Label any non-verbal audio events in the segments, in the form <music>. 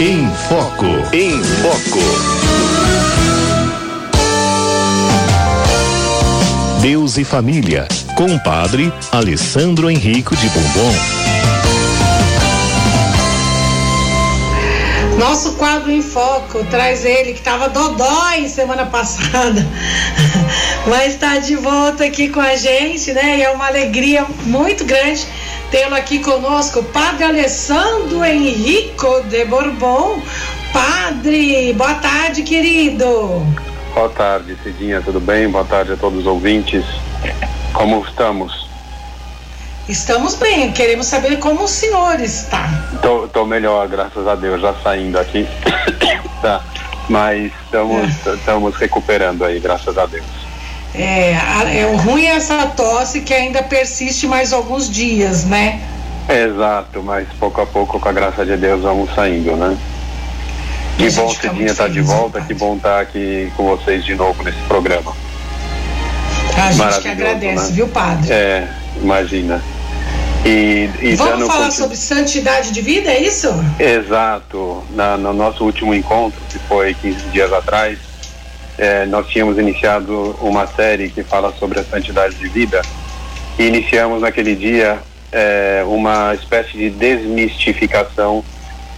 Em Foco. Em Foco. Deus e Família, com o padre Alessandro Henrico de Bombom. Nosso quadro em foco traz ele que estava dodói semana passada, <laughs> mas está de volta aqui com a gente, né? E é uma alegria muito grande tê-lo aqui conosco, Padre Alessandro Henrico de Bourbon. Padre, boa tarde, querido. Boa tarde, Cidinha, tudo bem? Boa tarde a todos os ouvintes. Como estamos? Estamos bem, queremos saber como o senhor está. Tô, tô melhor, graças a Deus, já saindo aqui. <coughs> tá. Mas estamos, é. estamos recuperando aí, graças a Deus. É, é o ruim é essa tosse que ainda persiste mais alguns dias, né? Exato, mas pouco a pouco, com a graça de Deus, vamos saindo, né? Que bom, Cidinha, estar tá de volta, que bom estar tá aqui com vocês de novo nesse programa. A gente que agradece, né? viu, padre? É, imagina. E, e Vamos falar continu... sobre santidade de vida, é isso? Exato. Na, no nosso último encontro, que foi 15 dias atrás, é, nós tínhamos iniciado uma série que fala sobre a santidade de vida e iniciamos naquele dia é, uma espécie de desmistificação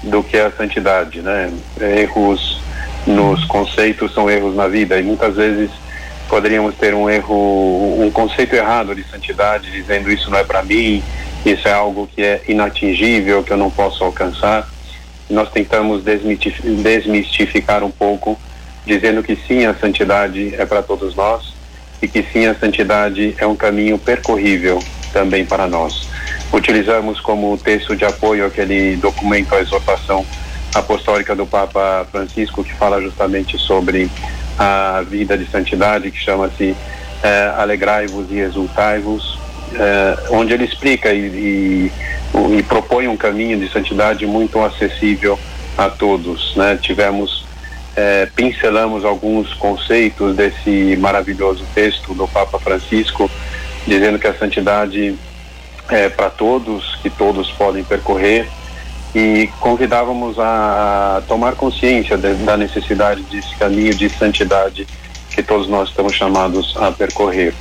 do que é a santidade, né? Erros nos conceitos são erros na vida e muitas vezes poderíamos ter um erro, um conceito errado de santidade, dizendo isso não é para mim, isso é algo que é inatingível, que eu não posso alcançar. Nós tentamos desmistificar um pouco dizendo que sim, a santidade é para todos nós e que sim, a santidade é um caminho percorrível também para nós. Utilizamos como texto de apoio aquele documento, a exortação apostólica do Papa Francisco, que fala justamente sobre a vida de santidade, que chama-se eh, Alegrai-vos e Exultai-vos, eh, onde ele explica e, e, e propõe um caminho de santidade muito acessível a todos. Né? Tivemos é, pincelamos alguns conceitos desse maravilhoso texto do Papa Francisco, dizendo que a santidade é para todos, que todos podem percorrer, e convidávamos a tomar consciência de, da necessidade desse caminho de santidade que todos nós estamos chamados a percorrer.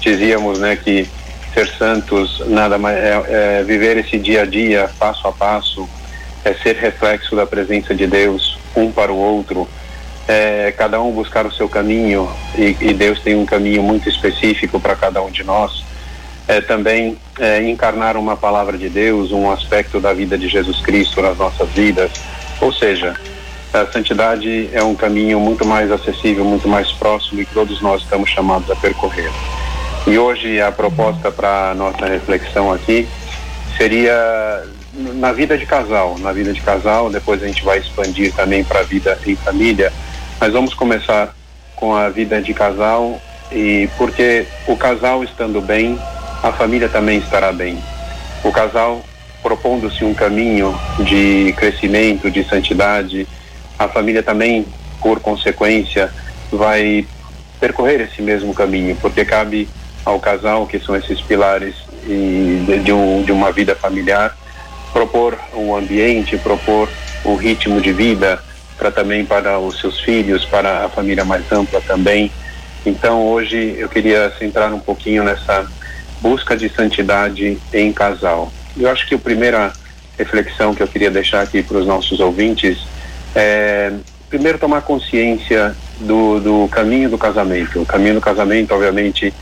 Dizíamos, né, que ser santos nada mais é, é viver esse dia a dia, passo a passo, é ser reflexo da presença de Deus um para o outro, é, cada um buscar o seu caminho e, e Deus tem um caminho muito específico para cada um de nós. É, também é, encarnar uma palavra de Deus, um aspecto da vida de Jesus Cristo nas nossas vidas. Ou seja, a santidade é um caminho muito mais acessível, muito mais próximo e que todos nós estamos chamados a percorrer. E hoje a proposta para nossa reflexão aqui seria na vida de casal, na vida de casal, depois a gente vai expandir também para a vida em família, mas vamos começar com a vida de casal e porque o casal estando bem, a família também estará bem. O casal propondo-se um caminho de crescimento, de santidade, a família também, por consequência, vai percorrer esse mesmo caminho, porque cabe ao casal, que são esses pilares de, de, um, de uma vida familiar, propor um ambiente, propor um ritmo de vida para também para os seus filhos, para a família mais ampla também. Então hoje eu queria centrar um pouquinho nessa busca de santidade em casal. Eu acho que a primeira reflexão que eu queria deixar aqui para os nossos ouvintes é primeiro tomar consciência do, do caminho do casamento. O caminho do casamento, obviamente,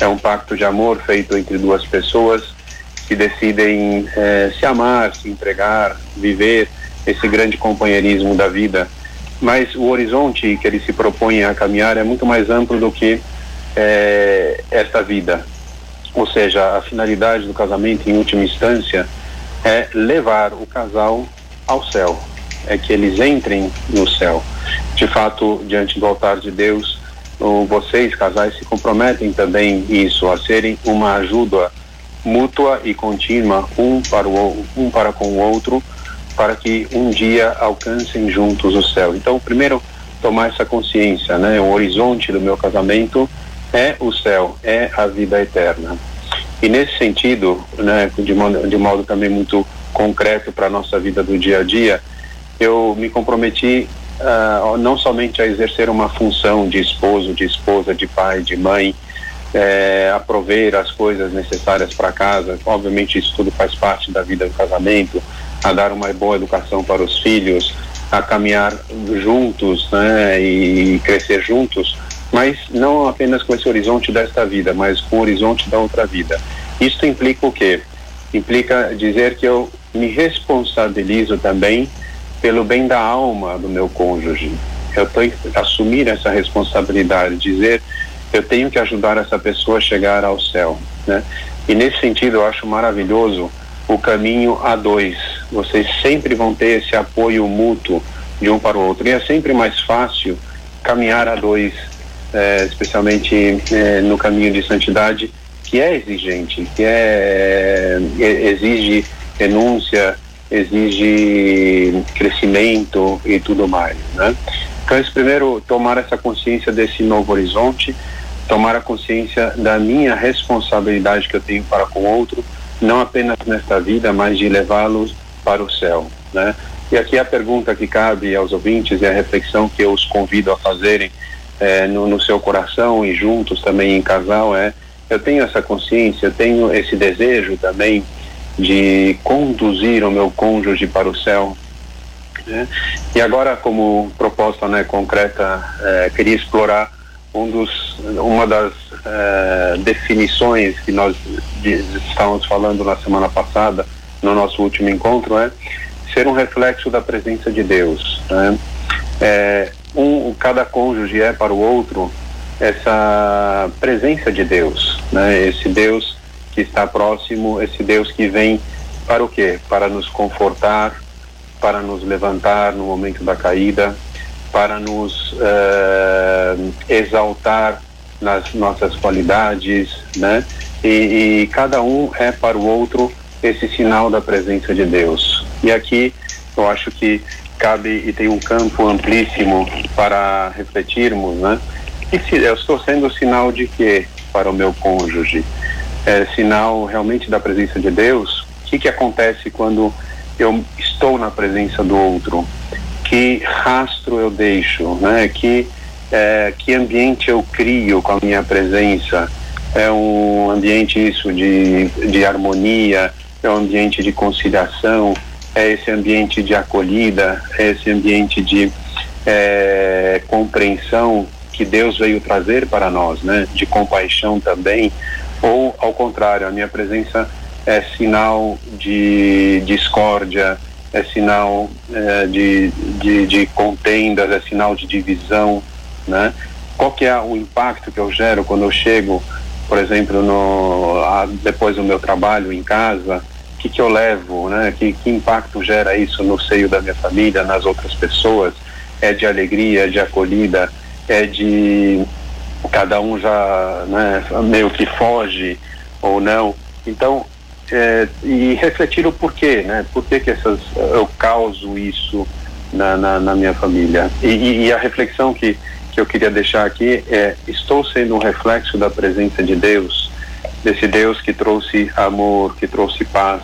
é um pacto de amor feito entre duas pessoas que decidem eh, se amar, se entregar, viver esse grande companheirismo da vida. Mas o horizonte que ele se propõe a caminhar é muito mais amplo do que eh, esta vida. Ou seja, a finalidade do casamento, em última instância, é levar o casal ao céu, é que eles entrem no céu. De fato, diante do altar de Deus, vocês, casais, se comprometem também isso, a serem uma ajuda mútua e contínua um para, o, um para com o outro, para que um dia alcancem juntos o céu. Então, primeiro, tomar essa consciência, né? O horizonte do meu casamento é o céu, é a vida eterna. E nesse sentido, né, de modo, de modo também muito concreto para a nossa vida do dia a dia, eu me comprometi uh, não somente a exercer uma função de esposo, de esposa, de pai, de mãe, é, a prover as coisas necessárias para casa. Obviamente, isso tudo faz parte da vida do casamento, a dar uma boa educação para os filhos, a caminhar juntos né, e crescer juntos, mas não apenas com esse horizonte desta vida, mas com o horizonte da outra vida. Isso implica o quê? Implica dizer que eu me responsabilizo também pelo bem da alma do meu cônjuge. Eu tenho que assumir essa responsabilidade, dizer eu tenho que ajudar essa pessoa a chegar ao céu, né? E nesse sentido eu acho maravilhoso o caminho a dois. Vocês sempre vão ter esse apoio mútuo de um para o outro e é sempre mais fácil caminhar a dois, é, especialmente é, no caminho de santidade que é exigente, que é, é exige renúncia, exige crescimento e tudo mais, né? Então, primeiro, tomar essa consciência desse novo horizonte, tomar a consciência da minha responsabilidade que eu tenho para com o outro, não apenas nesta vida, mas de levá-los para o céu, né? E aqui a pergunta que cabe aos ouvintes e a reflexão que eu os convido a fazerem é, no, no seu coração e juntos também em casal é: eu tenho essa consciência, eu tenho esse desejo também de conduzir o meu cônjuge para o céu. Né? E agora, como proposta né, concreta, é, queria explorar um dos, uma das é, definições que nós estávamos falando na semana passada, no nosso último encontro, é ser um reflexo da presença de Deus. Né? É, um, cada cônjuge é para o outro essa presença de Deus, né? esse Deus que está próximo, esse Deus que vem para o quê? Para nos confortar, para nos levantar no momento da caída, para nos uh, exaltar nas nossas qualidades, né? E, e, cada um é para o outro esse sinal da presença de Deus. E aqui eu acho que cabe e tem um campo amplíssimo para refletirmos, né? E se eu estou sendo sinal de quê para o meu cônjuge? é, sinal realmente da presença de Deus, o que, que acontece quando eu estou na presença do outro? Que rastro eu deixo, né? Que, é, que ambiente eu crio com a minha presença? É um ambiente isso de, de harmonia, é um ambiente de conciliação, é esse ambiente de acolhida, é esse ambiente de é, compreensão que Deus veio trazer para nós, né? De compaixão também, ou ao contrário, a minha presença é sinal de discórdia, é sinal é, de, de, de contendas, é sinal de divisão, né? Qual que é o impacto que eu gero quando eu chego, por exemplo, no, a, depois do meu trabalho em casa, o que, que eu levo, né? Que, que impacto gera isso no seio da minha família, nas outras pessoas? É de alegria, é de acolhida, é de cada um já né, meio que foge ou não. Então, é, e refletir o porquê, né? Por que, que essas, eu causo isso na, na, na minha família? E, e, e, a reflexão que, que eu queria deixar aqui é: estou sendo um reflexo da presença de Deus, desse Deus que trouxe amor, que trouxe paz,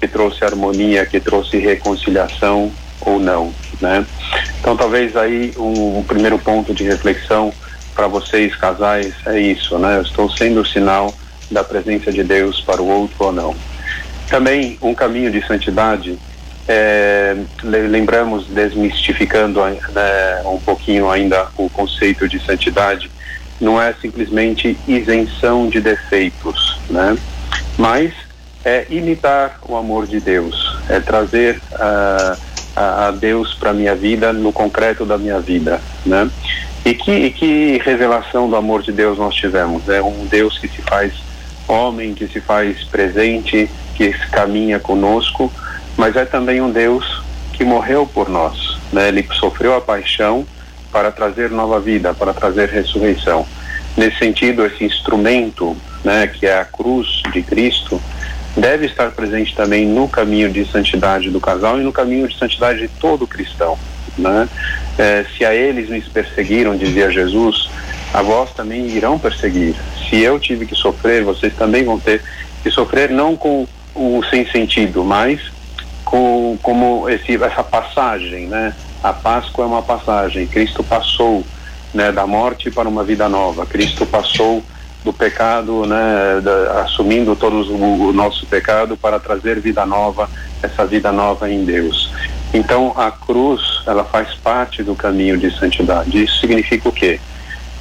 que trouxe harmonia, que trouxe reconciliação ou não, né? Então, talvez aí um, um primeiro ponto de reflexão para vocês, casais, é isso, né? Eu estou sendo o sinal da presença de Deus para o outro ou não. Também um caminho de santidade, é, lembramos, desmistificando né, um pouquinho ainda o conceito de santidade, não é simplesmente isenção de defeitos, né? Mas é imitar o amor de Deus, é trazer uh, a Deus para minha vida no concreto da minha vida, né? E que, e que revelação do amor de Deus nós tivemos? É um Deus que se faz homem, que se faz presente, que caminha conosco, mas é também um Deus que morreu por nós. Né? Ele sofreu a paixão para trazer nova vida, para trazer ressurreição. Nesse sentido, esse instrumento, né, que é a cruz de Cristo, deve estar presente também no caminho de santidade do casal e no caminho de santidade de todo cristão. Né? É, se a eles me perseguiram, dizia Jesus, a vós também irão perseguir. Se eu tive que sofrer, vocês também vão ter que sofrer, não com o sem sentido, mas com, como esse, essa passagem, né? A Páscoa é uma passagem. Cristo passou né, da morte para uma vida nova. Cristo passou do pecado, né, da, assumindo todos o, o, nosso pecado para trazer vida nova, essa vida nova em Deus. Então a cruz, ela faz parte do caminho de santidade. Isso significa o quê?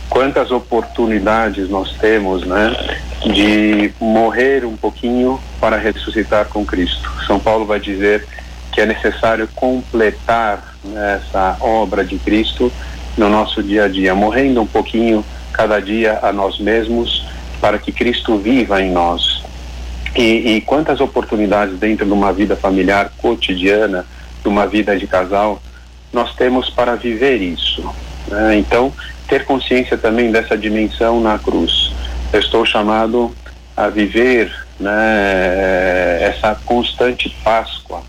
Quantas oportunidades nós temos, né, de morrer um pouquinho para ressuscitar com Cristo. São Paulo vai dizer que é necessário completar né, essa obra de Cristo no nosso dia a dia, morrendo um pouquinho cada dia a nós mesmos para que Cristo viva em nós. E, e quantas oportunidades dentro de uma vida familiar cotidiana, de uma vida de casal, nós temos para viver isso. Né? Então, ter consciência também dessa dimensão na cruz. Eu estou chamado a viver né, essa constante Páscoa,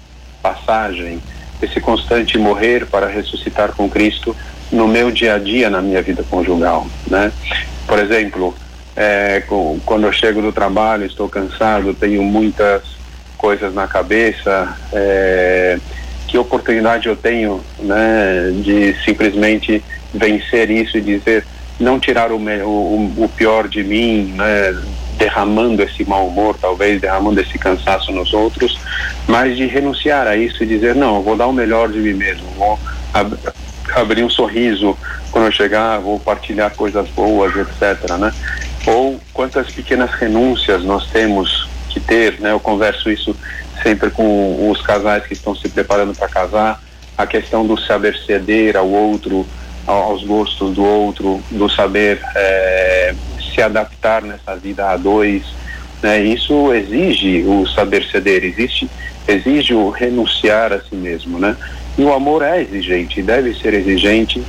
passagem, esse constante morrer para ressuscitar com Cristo no meu dia a dia, na minha vida conjugal, né? Por exemplo, é, quando eu chego do trabalho, estou cansado, tenho muitas coisas na cabeça, é, que oportunidade eu tenho, né, de simplesmente vencer isso e dizer, não tirar o, o, o pior de mim, né, derramando esse mau humor, talvez derramando esse cansaço nos outros, mas de renunciar a isso e dizer não, vou dar o melhor de mim mesmo, vou ab abrir um sorriso quando eu chegar, vou partilhar coisas boas, etc. Né? Ou quantas pequenas renúncias nós temos que ter, né? Eu converso isso sempre com os casais que estão se preparando para casar, a questão do saber ceder ao outro, aos gostos do outro, do saber é, se adaptar nessa vida a dois, né? Isso exige o saber ceder, existe, exige o renunciar a si mesmo, né? E o amor é exigente, deve ser exigente,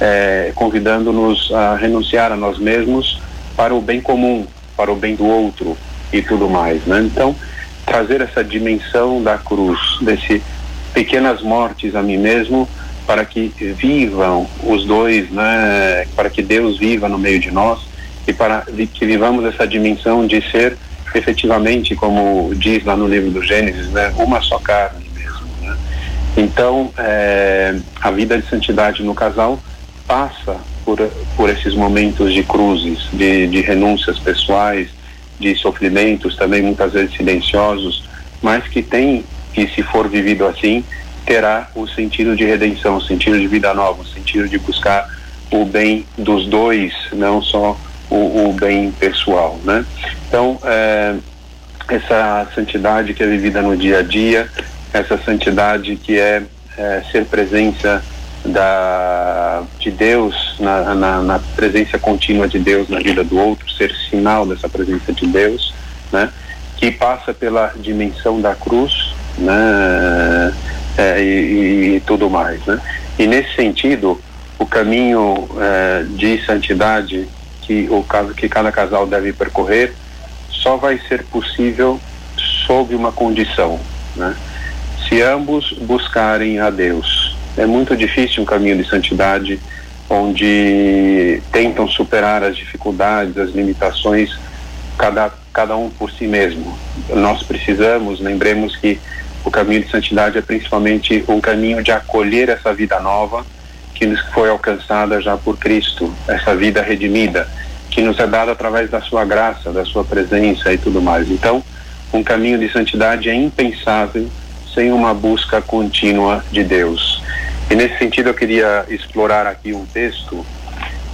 é, convidando-nos a renunciar a nós mesmos para o bem comum, para o bem do outro e tudo mais, né? Então, trazer essa dimensão da cruz, desse pequenas mortes a mim mesmo, para que vivam os dois, né? Para que Deus viva no meio de nós e para que vivamos essa dimensão de ser efetivamente, como diz lá no livro do Gênesis, né? Uma só carne então, é, a vida de santidade no casal passa por, por esses momentos de cruzes, de, de renúncias pessoais, de sofrimentos também muitas vezes silenciosos, mas que tem, que se for vivido assim, terá o sentido de redenção, o sentido de vida nova, o sentido de buscar o bem dos dois, não só o, o bem pessoal, né? Então, é, essa santidade que é vivida no dia a dia, essa santidade que é, é ser presença da, de Deus, na, na, na, presença contínua de Deus na vida do outro, ser sinal dessa presença de Deus, né? que passa pela dimensão da cruz né? É, e, e, tudo mais. Né? E nesse sentido, o caminho é, de santidade que, o, que cada casal deve percorrer só vai ser possível sob uma condição, né? se ambos buscarem a Deus. É muito difícil um caminho de santidade onde tentam superar as dificuldades, as limitações, cada, cada um por si mesmo. Nós precisamos, lembremos que o caminho de santidade é principalmente um caminho de acolher essa vida nova que nos foi alcançada já por Cristo, essa vida redimida, que nos é dada através da sua graça, da sua presença e tudo mais. Então, um caminho de santidade é impensável sem uma busca contínua de Deus. E nesse sentido eu queria explorar aqui um texto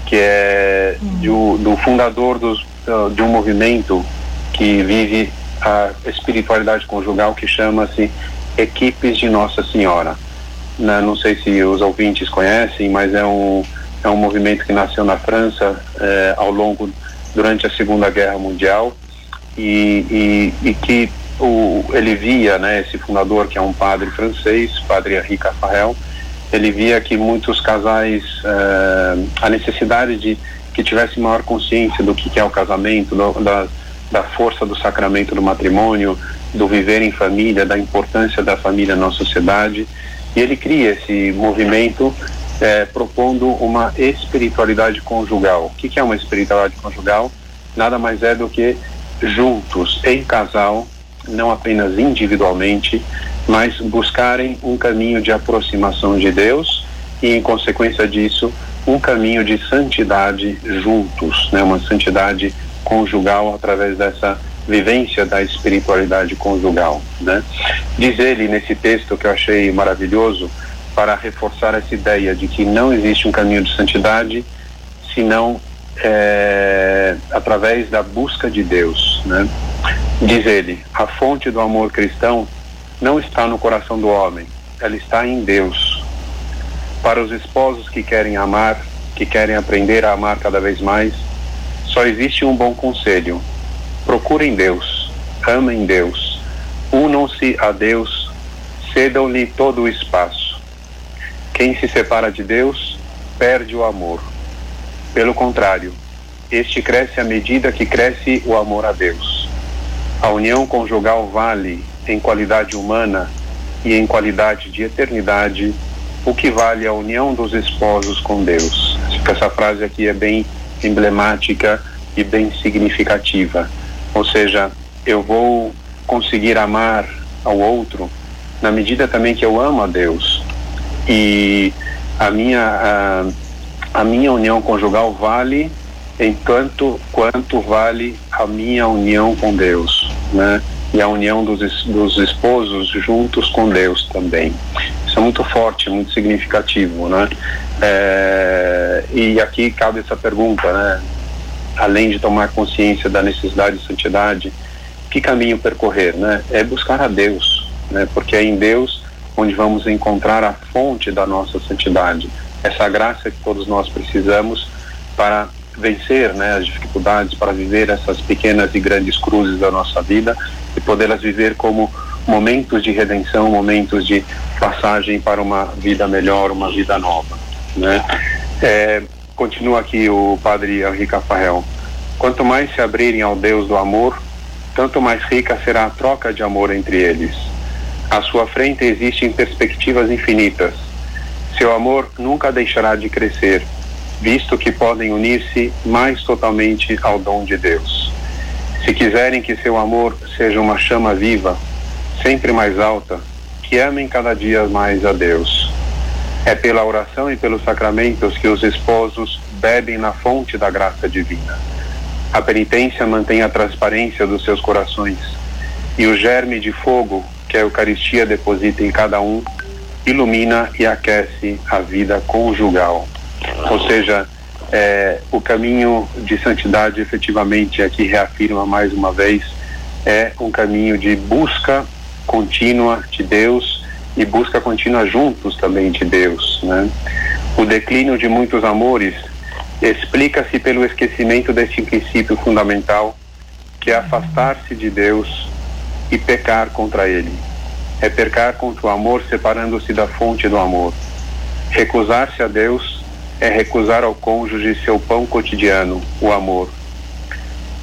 que é do, do fundador dos, uh, de um movimento que vive a espiritualidade conjugal que chama-se Equipes de Nossa Senhora. Né, não sei se os ouvintes conhecem, mas é um, é um movimento que nasceu na França eh, ao longo, durante a Segunda Guerra Mundial e, e, e que o, ele via, né, esse fundador que é um padre francês, padre Henri Caffarel, ele via que muitos casais, eh, a necessidade de que tivesse maior consciência do que, que é o casamento, do, da, da força do sacramento do matrimônio, do viver em família, da importância da família na sociedade. E ele cria esse movimento eh, propondo uma espiritualidade conjugal. O que, que é uma espiritualidade conjugal? Nada mais é do que juntos, em casal, não apenas individualmente, mas buscarem um caminho de aproximação de Deus e, em consequência disso, um caminho de santidade juntos, né? Uma santidade conjugal através dessa vivência da espiritualidade conjugal, né? Diz ele nesse texto que eu achei maravilhoso para reforçar essa ideia de que não existe um caminho de santidade senão é, através da busca de Deus, né? Diz ele, a fonte do amor cristão não está no coração do homem, ela está em Deus. Para os esposos que querem amar, que querem aprender a amar cada vez mais, só existe um bom conselho: procurem Deus, amem Deus, unam-se a Deus, cedam-lhe todo o espaço. Quem se separa de Deus perde o amor. Pelo contrário, este cresce à medida que cresce o amor a Deus. A união conjugal vale, em qualidade humana e em qualidade de eternidade, o que vale a união dos esposos com Deus. Essa frase aqui é bem emblemática e bem significativa. Ou seja, eu vou conseguir amar ao outro na medida também que eu amo a Deus. E a minha, a, a minha união conjugal vale enquanto quanto vale a minha união com Deus, né? E a união dos, dos esposos juntos com Deus também. É muito forte, muito significativo, né? É, e aqui cabe essa pergunta, né? Além de tomar consciência da necessidade de santidade, que caminho percorrer, né? É buscar a Deus, né? Porque é em Deus onde vamos encontrar a fonte da nossa santidade, essa graça que todos nós precisamos para vencer, né, as dificuldades, para viver essas pequenas e grandes cruzes da nossa vida e podê-las viver como momentos de redenção, momentos de passagem para uma vida melhor, uma vida nova né? É, continua aqui o padre Henrique Rafael. Quanto mais se abrirem ao Deus do amor, tanto mais rica será a troca de amor entre eles. À sua frente existem perspectivas infinitas. Seu amor nunca deixará de crescer, visto que podem unir-se mais totalmente ao dom de Deus. Se quiserem que seu amor seja uma chama viva, sempre mais alta, que amem cada dia mais a Deus. É pela oração e pelos sacramentos que os esposos bebem na fonte da graça divina. A penitência mantém a transparência dos seus corações e o germe de fogo que a Eucaristia deposita em cada um ilumina e aquece a vida conjugal. Ou seja, é, o caminho de santidade efetivamente aqui reafirma mais uma vez é um caminho de busca contínua de Deus e busca contínua juntos também de Deus. Né? O declínio de muitos amores explica-se pelo esquecimento deste princípio fundamental, que é afastar-se de Deus e pecar contra Ele. É pecar contra o amor separando-se da fonte do amor. Recusar-se a Deus é recusar ao cônjuge seu pão cotidiano, o amor.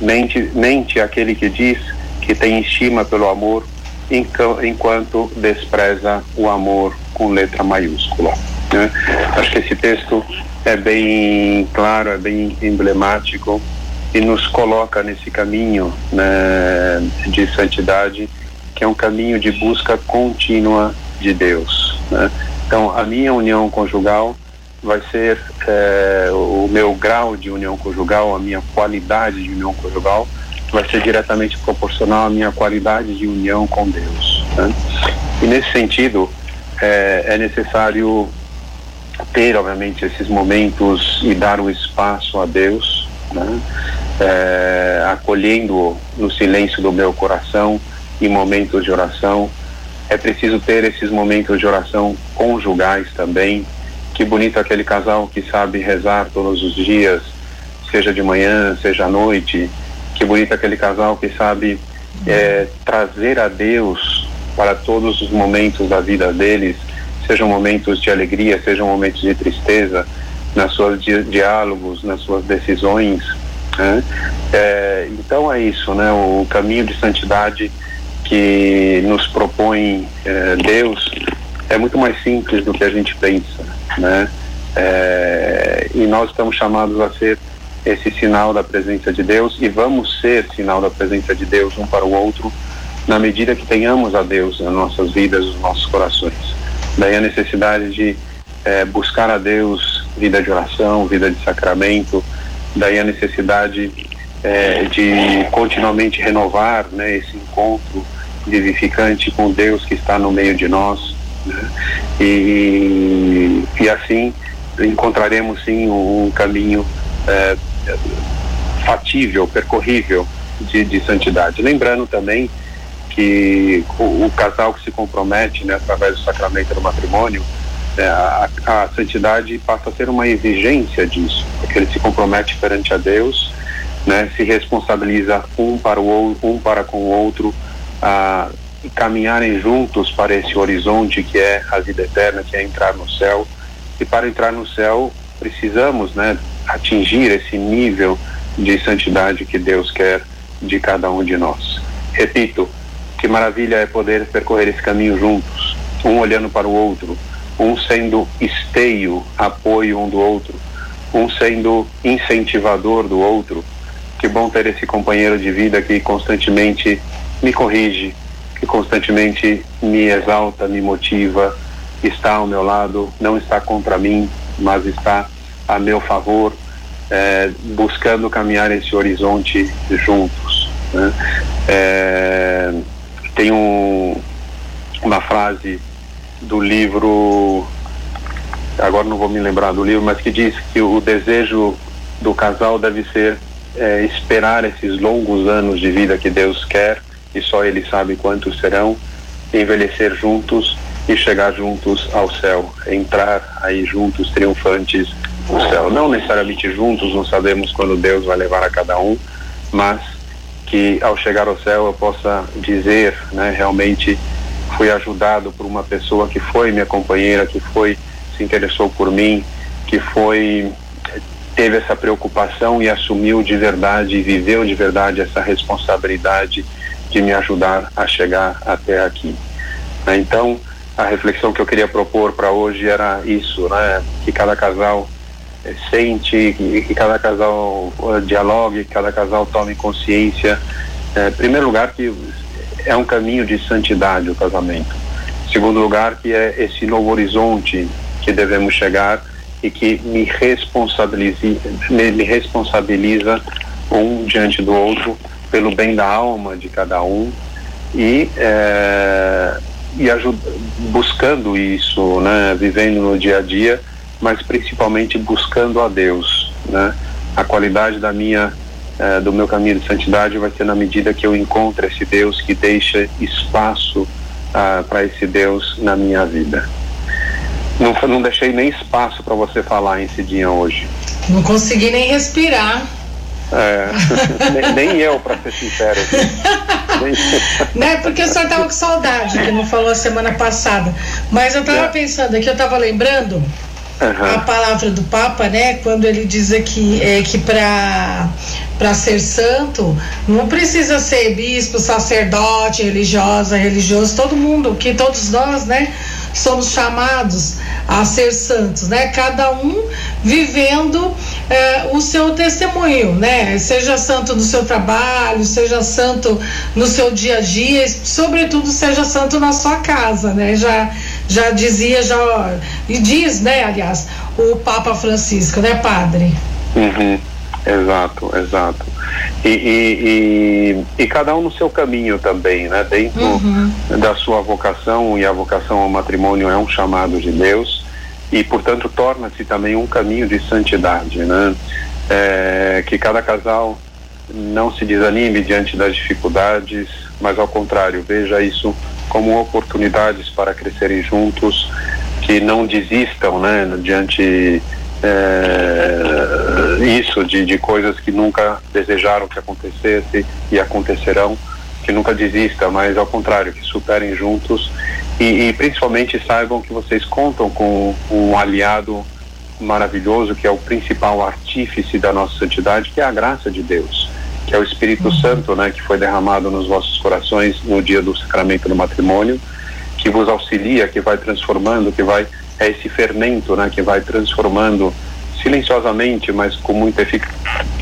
Mente, mente aquele que diz que tem estima pelo amor enquanto despreza o amor com letra maiúscula. Né? Acho que esse texto é bem claro, é bem emblemático e nos coloca nesse caminho né, de santidade, que é um caminho de busca contínua de Deus. Né? Então, a minha união conjugal vai ser é, o meu grau de união conjugal, a minha qualidade de união conjugal vai ser diretamente proporcional à minha qualidade de união com Deus. Né? E nesse sentido, é, é, necessário ter, obviamente, esses momentos e dar um espaço a Deus, né? é, acolhendo no silêncio do meu coração em momentos de oração. É preciso ter esses momentos de oração conjugais também. Que bonito aquele casal que sabe rezar todos os dias, seja de manhã, seja à noite, que bonito aquele casal que sabe é, trazer a Deus para todos os momentos da vida deles, sejam momentos de alegria, sejam momentos de tristeza, nas suas di diálogos, nas suas decisões. Né? É, então é isso, né? O caminho de santidade que nos propõe é, Deus é muito mais simples do que a gente pensa, né? É, e nós estamos chamados a ser esse sinal da presença de Deus e vamos ser sinal da presença de Deus um para o outro na medida que tenhamos a Deus nas nossas vidas, nos nossos corações. Daí a necessidade de é, buscar a Deus, vida de oração, vida de sacramento, daí a necessidade é, de continuamente renovar né, esse encontro vivificante com Deus que está no meio de nós. Né? E, e assim encontraremos sim um, caminho é, fatível, percorrível de, de, santidade. Lembrando também que o, o, casal que se compromete né, através do sacramento do matrimônio, é, a, a, santidade passa a ser uma exigência disso, porque ele se compromete perante a Deus, né, se responsabiliza um para o outro, um para com o outro, a caminharem juntos para esse horizonte que é a vida eterna, que é entrar no céu. E para entrar no céu precisamos, né, atingir esse nível de santidade que Deus quer de cada um de nós. Repito, que maravilha é poder percorrer esse caminho juntos, um olhando para o outro, um sendo esteio, apoio um do outro, um sendo incentivador do outro. Que bom ter esse companheiro de vida que constantemente me corrige, que constantemente me exalta, me motiva, está ao meu lado, não está contra mim, mas está a meu favor, é, buscando caminhar esse horizonte juntos. Né? É, tem um, uma frase do livro, agora não vou me lembrar do livro, mas que diz que o desejo do casal deve ser é, esperar esses longos anos de vida que Deus quer e só Ele sabe quantos serão, envelhecer juntos e chegar juntos ao céu, entrar aí juntos triunfantes no céu. Não necessariamente juntos, não sabemos quando Deus vai levar a cada um, mas que ao chegar ao céu eu possa dizer, né, realmente fui ajudado por uma pessoa que foi minha companheira, que foi se interessou por mim, que foi teve essa preocupação e assumiu de verdade viveu de verdade essa responsabilidade de me ajudar a chegar até aqui. Então, a reflexão que eu queria propor para hoje era isso, né? Que cada casal sente, que, que, cada casal uh, dialogue, que cada casal tome consciência. Eh, em primeiro lugar, que é um caminho de santidade o casamento. Em segundo lugar, que é esse novo horizonte que devemos chegar e que me responsabilize, me, me responsabiliza um diante do outro pelo bem da alma de cada um e, é, e ajuda, buscando isso, né, vivendo no dia a dia, mas principalmente buscando a Deus, né? A qualidade da minha é, do meu caminho de santidade vai ser na medida que eu encontro esse Deus que deixa espaço ah, para esse Deus na minha vida. Não, não deixei nem espaço para você falar em Cidinha hoje. Não consegui nem respirar. É, <laughs> nem, nem, eu, para ser sincero. <laughs> né? Porque o senhor tava com saudade, que não falou a semana passada. Mas eu tava é. pensando aqui, eu tava lembrando uhum. a palavra do Papa, né? Quando ele diz aqui é, que para para ser santo, não precisa ser bispo, sacerdote, religiosa, religioso, todo mundo, que todos nós, né, somos chamados a ser santos, né? Cada um vivendo é, o seu testemunho, né? Seja santo no seu trabalho, seja santo no seu dia a dia, sobretudo seja santo na sua casa, né? Já já dizia já e diz, né? Aliás, o Papa Francisco, né, Padre? Uhum. Exato, exato. E, e, e, e, cada um no seu caminho também, né? Dentro uhum. da sua vocação, e a vocação ao matrimônio é um chamado de Deus, e portanto torna-se também um caminho de santidade, né? É, que cada casal não se desanime diante das dificuldades, mas ao contrário, veja isso como oportunidades para crescerem juntos, que não desistam, né? Diante é, isso de, de coisas que nunca desejaram que acontecesse e acontecerão, que nunca desista, mas ao contrário, que superem juntos e, e principalmente saibam que vocês contam com um aliado maravilhoso que é o principal artífice da nossa santidade, que é a graça de Deus, que é o Espírito uhum. Santo, né, que foi derramado nos vossos corações no dia do sacramento do matrimônio, que vos auxilia, que vai transformando, que vai é esse fermento, né, que vai transformando silenciosamente, mas com muita,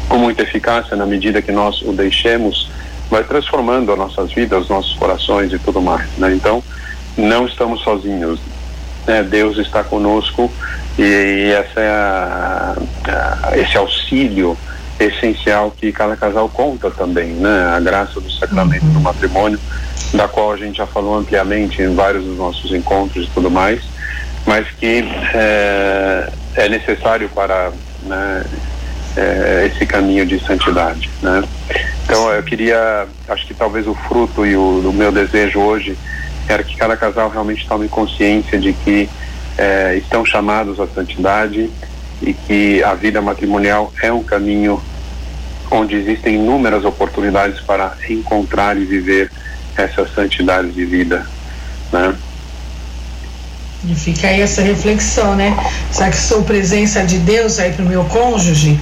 com muita eficácia na medida que nós o deixemos vai transformando as nossas vidas, os nossos corações e tudo mais. Né? Então, não estamos sozinhos. Né? Deus está conosco e essa é esse auxílio essencial que cada casal conta também, né? A graça do sacramento uhum. do matrimônio, da qual a gente já falou ampliamente em vários dos nossos encontros e tudo mais, mas que é, é necessário para né, é, esse caminho de santidade, né? Então eu queria, acho que talvez o fruto e o, o meu desejo hoje era que cada casal realmente tome consciência de que é, estão chamados à santidade e que a vida matrimonial é um caminho onde existem inúmeras oportunidades para encontrar e viver essa santidade de vida, né? E fica aí essa reflexão, né? Será que sou presença de Deus aí pro meu cônjuge?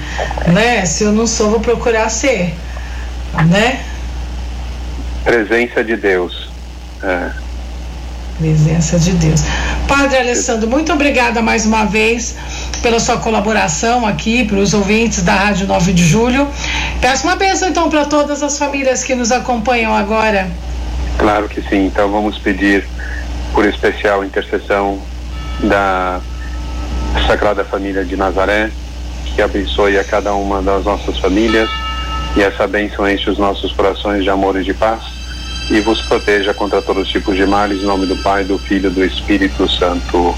Né? Se eu não sou, vou procurar ser, né? Presença de Deus. É. Presença de Deus. Padre Alessandro, muito obrigada mais uma vez pela sua colaboração aqui, para os ouvintes da Rádio 9 de Julho. Peço uma bênção então para todas as famílias que nos acompanham agora. Claro que sim. Então vamos pedir por especial intercessão da Sagrada Família de Nazaré, que abençoe a cada uma das nossas famílias e essa bênção enche os nossos corações de amor e de paz e vos proteja contra todos os tipos de males, em nome do Pai, do Filho e do Espírito Santo.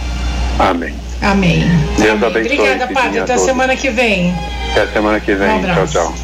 Amém. Amém. Deus Amém. abençoe. Obrigada, Padre. Até semana que vem. Até semana que vem. Um tchau, tchau.